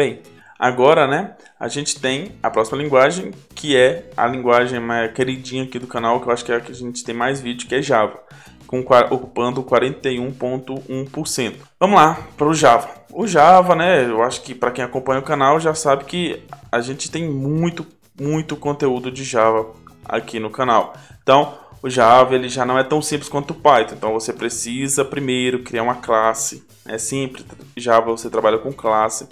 Bem, agora, né, a gente tem a próxima linguagem, que é a linguagem mais queridinha aqui do canal, que eu acho que é a que a gente tem mais vídeo, que é Java, com, ocupando 41,1%. Vamos lá para o Java. O Java, né, eu acho que para quem acompanha o canal já sabe que a gente tem muito, muito conteúdo de Java aqui no canal. Então, o Java ele já não é tão simples quanto o Python. Então você precisa primeiro criar uma classe. É simples. Java você trabalha com classe.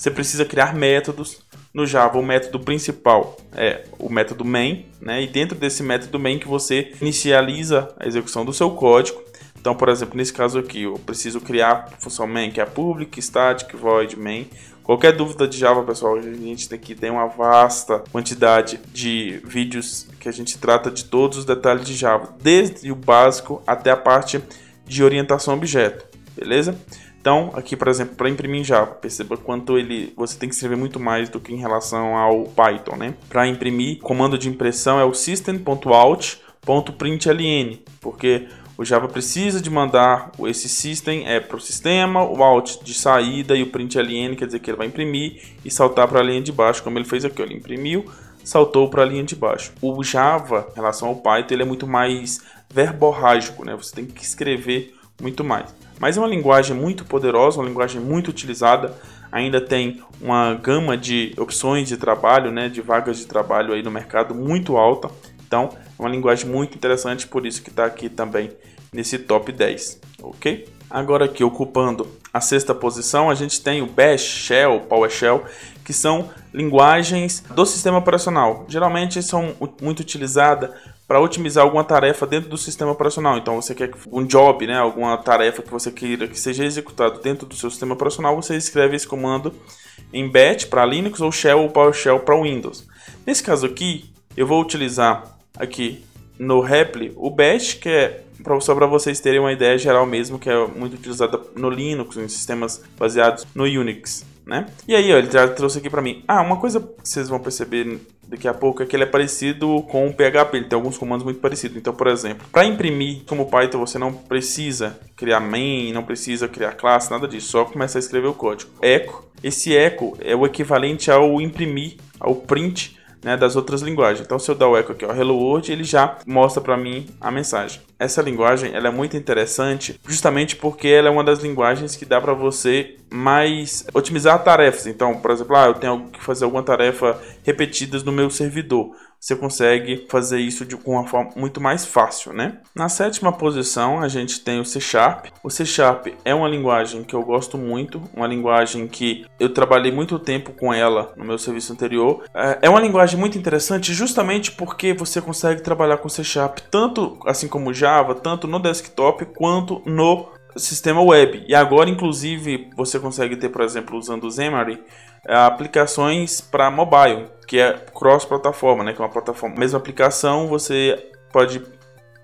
Você precisa criar métodos. No Java o método principal é o método main, né? E dentro desse método main que você inicializa a execução do seu código. Então, por exemplo, nesse caso aqui, eu preciso criar a função main, que é public, static, void, main. Qualquer dúvida de Java, pessoal, a gente aqui tem uma vasta quantidade de vídeos que a gente trata de todos os detalhes de Java, desde o básico até a parte de orientação a objeto, beleza? Então, aqui, por exemplo, para imprimir em Java, perceba quanto ele você tem que escrever muito mais do que em relação ao Python, né? Para imprimir, comando de impressão é o system.out.println, porque o Java precisa de mandar esse system é para o sistema, o out de saída e o println quer dizer que ele vai imprimir e saltar para a linha de baixo, como ele fez aqui. Ele imprimiu, saltou para a linha de baixo. O Java, em relação ao Python, ele é muito mais verborrágico, né? Você tem que escrever muito mais. Mas é uma linguagem muito poderosa, uma linguagem muito utilizada. Ainda tem uma gama de opções de trabalho, né, de vagas de trabalho aí no mercado muito alta. Então, é uma linguagem muito interessante, por isso que está aqui também nesse top 10, ok? Agora aqui ocupando a sexta posição, a gente tem o Bash, Shell, PowerShell, que são linguagens do sistema operacional. Geralmente são muito utilizadas para otimizar alguma tarefa dentro do sistema operacional. Então você quer um job, né, alguma tarefa que você queira que seja executado dentro do seu sistema operacional, você escreve esse comando em Bash para Linux ou Shell ou PowerShell para Windows. Nesse caso aqui, eu vou utilizar aqui no Repli o Bash, que é só para vocês terem uma ideia geral mesmo, que é muito utilizada no Linux, em sistemas baseados no Unix, né? E aí, ó, ele já trouxe aqui para mim. Ah, uma coisa que vocês vão perceber daqui a pouco é que ele é parecido com o PHP, ele tem alguns comandos muito parecidos. Então, por exemplo, para imprimir como Python, você não precisa criar main, não precisa criar classe, nada disso, só começar a escrever o código. Echo, esse echo é o equivalente ao imprimir, ao print né, das outras linguagens. Então, se eu dar o echo aqui, ó, Hello World, ele já mostra para mim a mensagem. Essa linguagem ela é muito interessante, justamente porque ela é uma das linguagens que dá para você mais otimizar tarefas. Então, por exemplo, ah, eu tenho que fazer alguma tarefa repetidas no meu servidor você consegue fazer isso de uma forma muito mais fácil, né? Na sétima posição, a gente tem o C Sharp. O C Sharp é uma linguagem que eu gosto muito, uma linguagem que eu trabalhei muito tempo com ela no meu serviço anterior. É, é uma linguagem muito interessante justamente porque você consegue trabalhar com C Sharp tanto assim como Java, tanto no desktop quanto no sistema web. E agora, inclusive, você consegue ter, por exemplo, usando o Xamarin, é, aplicações para mobile, que é cross-plataforma, né? Que é uma plataforma, mesma aplicação, você pode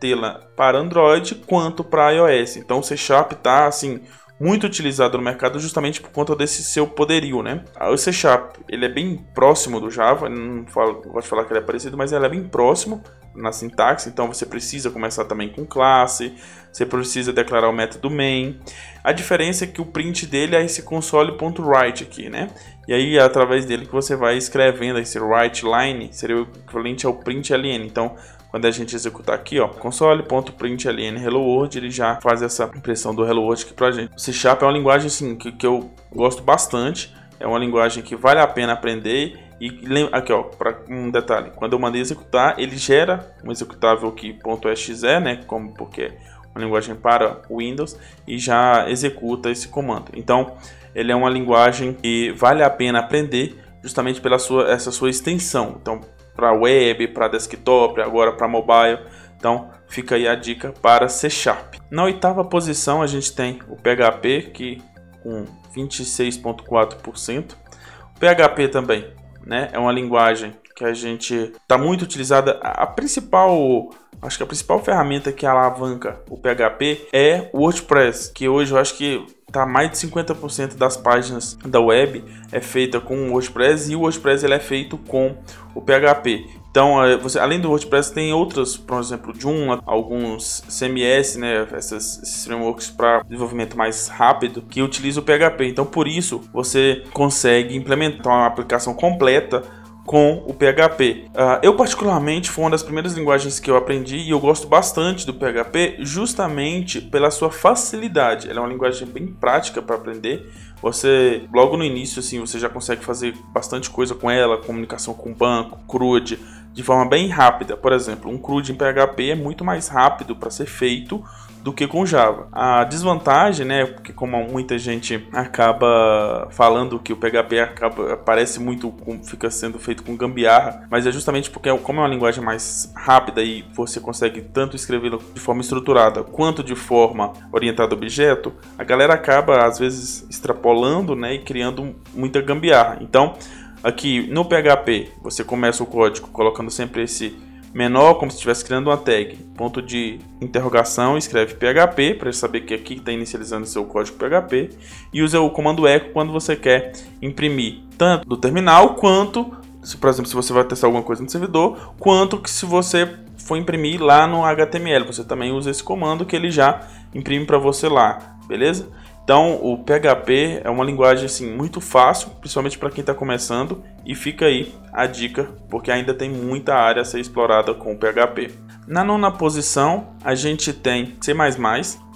tê-la para Android quanto para iOS. Então o C Sharp está assim muito utilizado no mercado justamente por conta desse seu poderio, né? O C Sharp ele é bem próximo do Java, não, gosto de falar que ele é parecido, mas ele é bem próximo na sintaxe, então você precisa começar também com classe, você precisa declarar o método main. A diferença é que o print dele é esse console.write aqui, né? E aí é através dele que você vai escrevendo esse write line, seria o equivalente ao println. Então, quando a gente executar aqui, ó, console.println hello world, ele já faz essa impressão do hello world aqui pra gente. O C é uma linguagem assim que, que eu gosto bastante, é uma linguagem que vale a pena aprender e aqui ó, para um detalhe, quando eu mandei executar, ele gera um executável aqui .exe, né, como porque uma linguagem para Windows e já executa esse comando. Então, ele é uma linguagem que vale a pena aprender justamente pela sua essa sua extensão. Então, para web, para desktop, agora para mobile. Então, fica aí a dica para C Sharp. Na oitava posição, a gente tem o PHP que com 26.4%. O PHP também, né, é uma linguagem que a gente está muito utilizada. A principal Acho que a principal ferramenta que alavanca o PHP é o WordPress, que hoje eu acho que tá mais de 50% das páginas da web é feita com o WordPress e o WordPress ele é feito com o PHP. Então, é, você, além do WordPress, tem outras, por exemplo, Joomla, alguns CMS, né, esses frameworks para desenvolvimento mais rápido, que utilizam o PHP. Então, por isso, você consegue implementar uma aplicação completa com o PHP. Uh, ah, eu, particularmente, foi uma das primeiras linguagens que eu aprendi e eu gosto bastante do PHP justamente pela sua facilidade. Ela é uma linguagem bem prática para aprender. Você, logo no início, assim, você já consegue fazer bastante coisa com ela, comunicação com o banco, CRUD, de forma bem rápida. Por exemplo, um CRUD em PHP é muito mais rápido para ser feito do que com Java. A desvantagem, né, porque como muita gente acaba falando que o PHP acaba, parece muito com, fica sendo feito com gambiarra, mas é justamente porque como é uma linguagem mais rápida e você consegue tanto escrevê-lo de forma estruturada quanto de forma orientada a objeto, a galera acaba às vezes extrapolando, né, e criando muita gambiarra. Então, aqui no PHP, você começa o código colocando sempre esse menor, como se estivesse criando uma tag. Ponto de interrogação, escreve PHP para saber que aqui está inicializando seu código PHP e usa o comando echo quando você quer imprimir tanto do terminal quanto, se, por exemplo, se você vai testar alguma coisa no servidor, quanto que se você for imprimir lá no HTML, você também usa esse comando que ele já imprime para você lá, beleza? Então, o PHP é uma linguagem assim muito fácil, principalmente para quem está começando, e fica aí a dica, porque ainda tem muita área a ser explorada com o PHP. Na nona posição, a gente tem C++.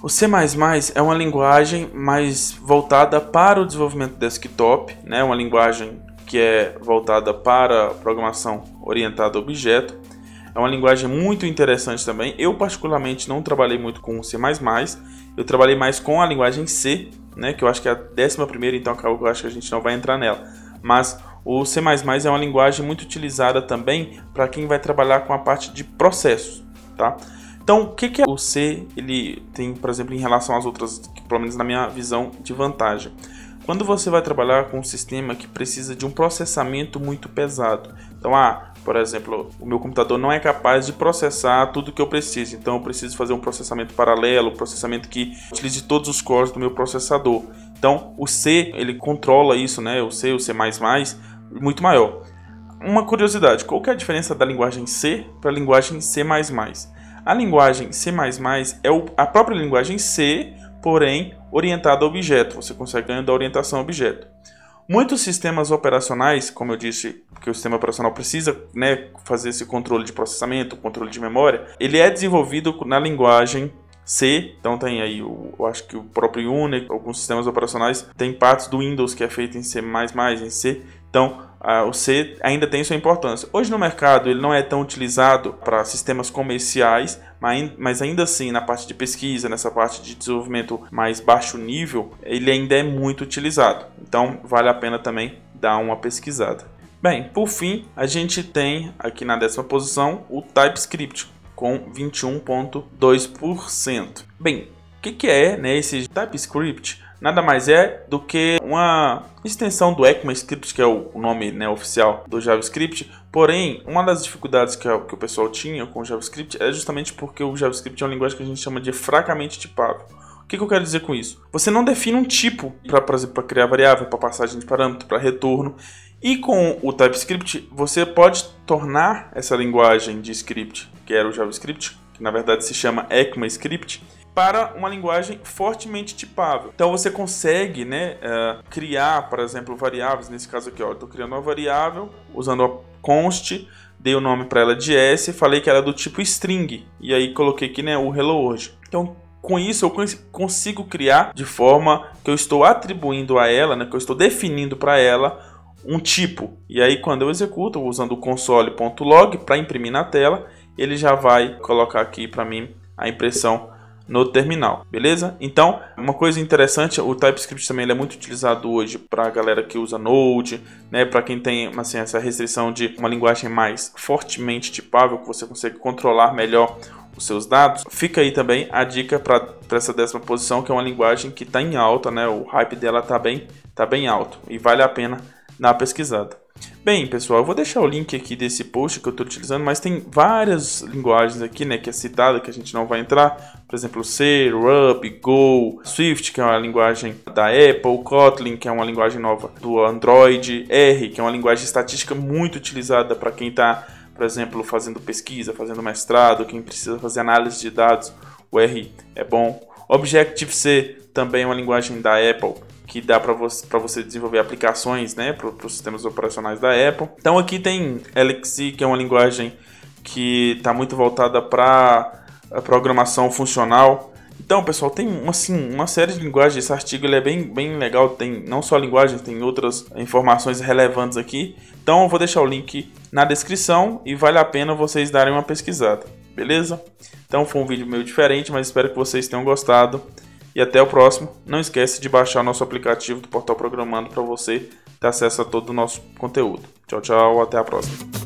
O C++ é uma linguagem mais voltada para o desenvolvimento desktop, né? Uma linguagem que é voltada para programação orientada a objeto. É uma linguagem muito interessante também. Eu particularmente não trabalhei muito com C++, eu trabalhei mais com a linguagem C, né, que eu acho que é a décima primeira, então eu acho que a gente não vai entrar nela. Mas o C++ é uma linguagem muito utilizada também para quem vai trabalhar com a parte de processos, tá? Então, o que, que é o C ele tem, por exemplo, em relação às outras, pelo menos na minha visão, de vantagem? Quando você vai trabalhar com um sistema que precisa de um processamento muito pesado, então, ah, por exemplo, o meu computador não é capaz de processar tudo que eu preciso, então eu preciso fazer um processamento paralelo, processamento que utilize todos os cores do meu processador. Então, o C, ele controla isso, né? O C, o C++, muito maior. Uma curiosidade, qual é a diferença da linguagem C para a linguagem C++? A linguagem C++ é a própria linguagem C, porém orientada a objeto. Você consegue ganhar da orientação a objeto. Muitos sistemas operacionais, como eu disse, que o sistema operacional precisa né, fazer esse controle de processamento, controle de memória, ele é desenvolvido na linguagem C, então tem aí, o, eu acho que o próprio Unix, alguns sistemas operacionais, tem partes do Windows que é feito em C++, em C, então o C ainda tem sua importância. Hoje no mercado ele não é tão utilizado para sistemas comerciais, mas, ainda assim na parte de pesquisa, nessa parte de desenvolvimento mais baixo nível, ele ainda é muito utilizado. Então vale a pena também dar uma pesquisada. Bem, por fim, a gente tem aqui na décima posição o TypeScript com 21,2%. Bem, o que, que é né, esse TypeScript? Nada mais é do que uma extensão do ECMAScript, que é o nome né, oficial do JavaScript. Porém, uma das dificuldades que, que o pessoal tinha com o JavaScript é justamente porque o JavaScript é uma linguagem que a gente chama de fracamente tipável. O que, que eu quero dizer com isso? Você não define um tipo para, para criar variável, para passagem de parâmetro, para retorno. E com o TypeScript, você pode tornar essa linguagem de script, que era o JavaScript, que na verdade se chama ECMAScript, para uma linguagem fortemente tipável. Então você consegue né, uh, criar, por exemplo, variáveis. Nesse caso aqui, estou criando uma variável usando a const, dei o nome para ela de s, falei que era do tipo string e aí coloquei aqui né, o hello world. Então com isso eu consigo criar de forma que eu estou atribuindo a ela, né, que eu estou definindo para ela um tipo. E aí quando eu executo usando o console.log para imprimir na tela, ele já vai colocar aqui para mim a impressão no terminal, beleza? Então, uma coisa interessante, o TypeScript também é muito utilizado hoje para a galera que usa Node, né? Para quem tem assim, essa restrição de uma linguagem mais fortemente tipável, que você consegue controlar melhor os seus dados. Fica aí também a dica para essa décima posição, que é uma linguagem que está em alta, né? O hype dela está bem, tá bem alto e vale a pena uma pesquisada. Bem, pessoal, eu vou deixar o link aqui desse post que eu estou utilizando, mas tem várias linguagens aqui, né, que é citada, que a gente não vai entrar. Por exemplo, C, Ruby, Go, Swift, que é uma linguagem da Apple, Kotlin, que é uma linguagem nova do Android, R, que é uma linguagem estatística muito utilizada para quem está, por exemplo, fazendo pesquisa, fazendo mestrado, quem precisa fazer análise de dados, o R é bom. Objective-C também é uma linguagem da Apple que dá para você, você desenvolver aplicações né, para os sistemas operacionais da Apple. Então aqui tem Elixir, que é uma linguagem que está muito voltada para programação funcional. Então, pessoal, tem assim, uma série de linguagens. Esse artigo ele é bem, bem legal. Tem não só linguagens, tem outras informações relevantes aqui. Então, eu vou deixar o link na descrição e vale a pena vocês darem uma pesquisada. Beleza? Então, foi um vídeo meio diferente, mas espero que vocês tenham gostado. E até o próximo. Não esquece de baixar nosso aplicativo do Portal Programando para você ter acesso a todo o nosso conteúdo. Tchau, tchau, até a próxima.